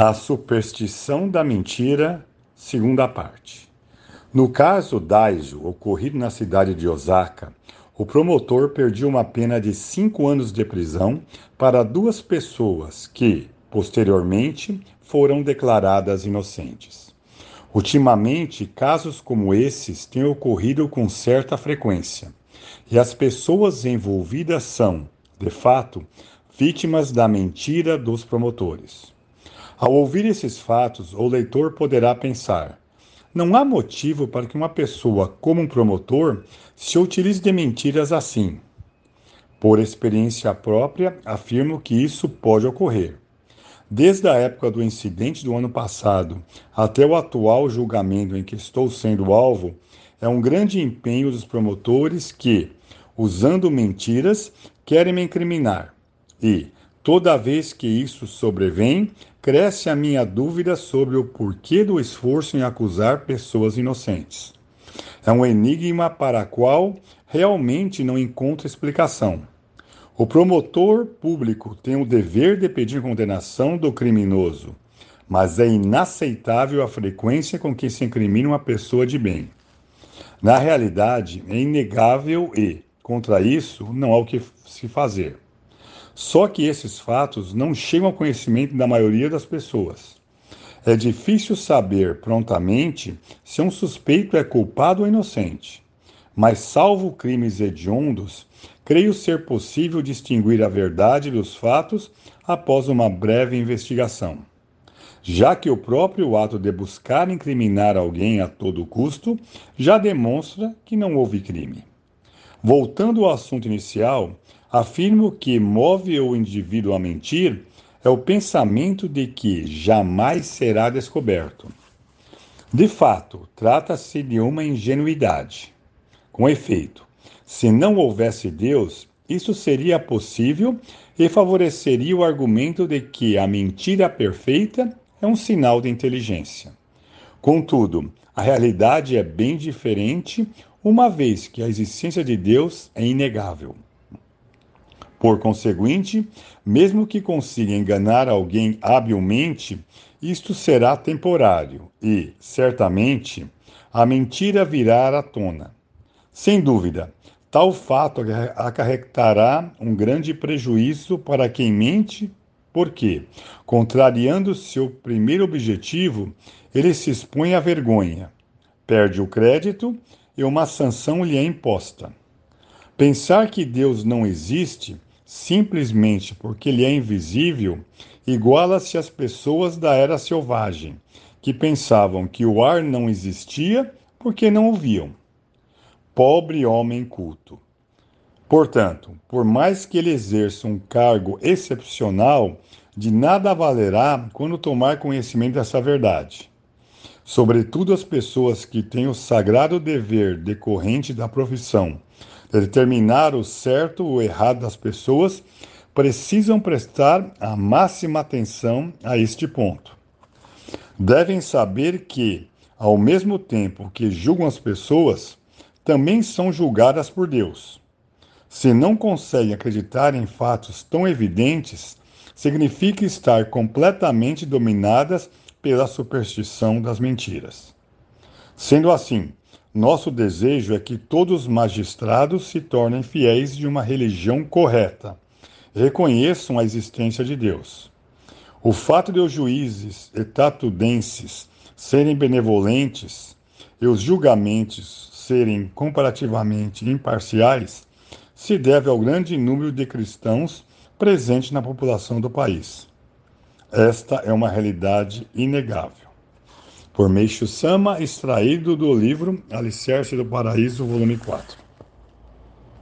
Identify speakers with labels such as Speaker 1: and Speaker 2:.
Speaker 1: A superstição da mentira, segunda parte. No caso Daijo, ocorrido na cidade de Osaka, o promotor pediu uma pena de cinco anos de prisão para duas pessoas que, posteriormente, foram declaradas inocentes. Ultimamente, casos como esses têm ocorrido com certa frequência, e as pessoas envolvidas são, de fato, vítimas da mentira dos promotores. Ao ouvir esses fatos, o leitor poderá pensar: não há motivo para que uma pessoa, como um promotor, se utilize de mentiras assim. Por experiência própria, afirmo que isso pode ocorrer. Desde a época do incidente do ano passado até o atual julgamento em que estou sendo alvo, é um grande empenho dos promotores que, usando mentiras, querem me incriminar. E, toda vez que isso sobrevém, cresce a minha dúvida sobre o porquê do esforço em acusar pessoas inocentes. É um enigma para o qual realmente não encontro explicação. O promotor público tem o dever de pedir condenação do criminoso, mas é inaceitável a frequência com que se incrimina uma pessoa de bem. Na realidade, é inegável e, contra isso, não há o que se fazer. Só que esses fatos não chegam ao conhecimento da maioria das pessoas. É difícil saber prontamente se um suspeito é culpado ou inocente. Mas, salvo crimes hediondos, creio ser possível distinguir a verdade dos fatos após uma breve investigação. Já que o próprio ato de buscar incriminar alguém a todo custo já demonstra que não houve crime. Voltando ao assunto inicial, afirmo que move o indivíduo a mentir é o pensamento de que jamais será descoberto. De fato, trata-se de uma ingenuidade. Com efeito, se não houvesse Deus, isso seria possível e favoreceria o argumento de que a mentira perfeita é um sinal de inteligência. Contudo, a realidade é bem diferente uma vez que a existência de Deus é inegável. Por conseguinte, mesmo que consiga enganar alguém habilmente, isto será temporário e, certamente, a mentira virá à tona. Sem dúvida, tal fato acarretará um grande prejuízo para quem mente, porque, contrariando seu primeiro objetivo, ele se expõe à vergonha, perde o crédito e uma sanção lhe é imposta. Pensar que Deus não existe, simplesmente porque ele é invisível, iguala-se às pessoas da era selvagem, que pensavam que o ar não existia porque não o viam. Pobre homem culto. Portanto, por mais que ele exerça um cargo excepcional, de nada valerá quando tomar conhecimento dessa verdade sobretudo as pessoas que têm o sagrado dever decorrente da profissão de determinar o certo ou errado das pessoas, precisam prestar a máxima atenção a este ponto. Devem saber que, ao mesmo tempo que julgam as pessoas, também são julgadas por Deus. Se não conseguem acreditar em fatos tão evidentes, significa estar completamente dominadas pela superstição das mentiras. Sendo assim, nosso desejo é que todos os magistrados se tornem fiéis de uma religião correta, reconheçam a existência de Deus. O fato de os juízes etatudenses serem benevolentes e os julgamentos serem comparativamente imparciais se deve ao grande número de cristãos presente na população do país. Esta é uma realidade inegável. Por Meixo Sama, extraído do livro Alicerce do Paraíso, volume 4.